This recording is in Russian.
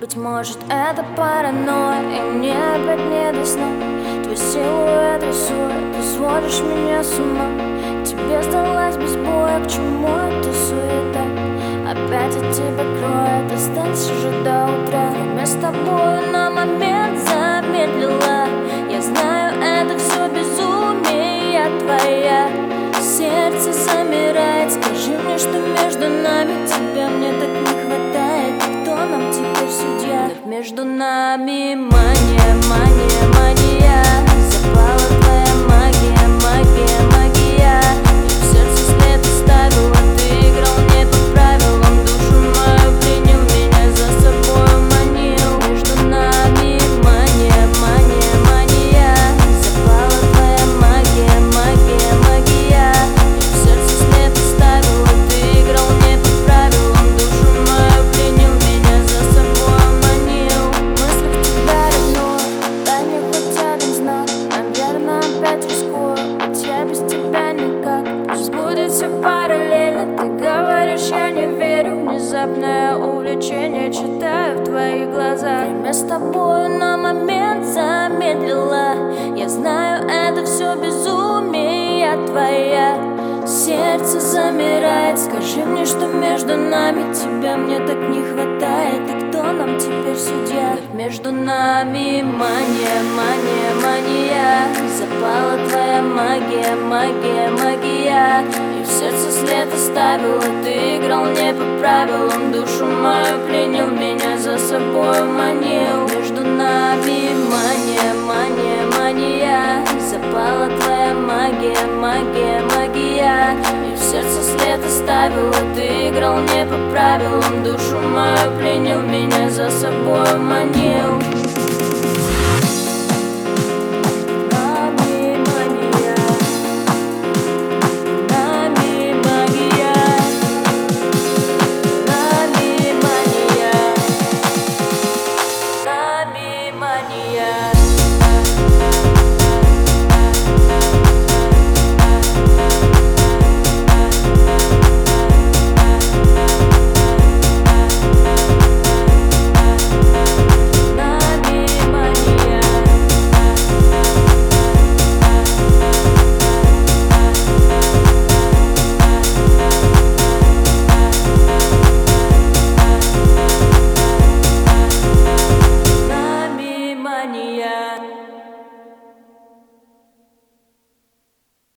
Быть может это паранойя И мне опять не до сна. Твой силуэт рисует Ты сводишь меня с ума. Тебе сдалась без боя К чему эта суета? Опять от тебя кроет Останься же до утра. Время с тобой на момент замедлила Я знаю, это все безумие твоя. Сердце замирает Скажи между нами мания, мания, мания все параллельно. Ты говоришь, я не верю. Внезапное увлечение Читаю в твоих глазах. Время с тобой на момент замедлила Я знаю, это все безумие твоя. Сердце замирает. Скажи мне, что между нами Тебя мне так не хватает. И кто нам теперь судья? Между нами мания, мания, мания. Запала твоя магия, магия, магия След оставила Ты играл не по правилам. Душу мою принял Меня за собой манил. Между нами мания, мания, мания. Запала твоя магия, магия, магия. И в сердце след оставила Ты играл не по правилам. Душу мою принял Меня за собой манил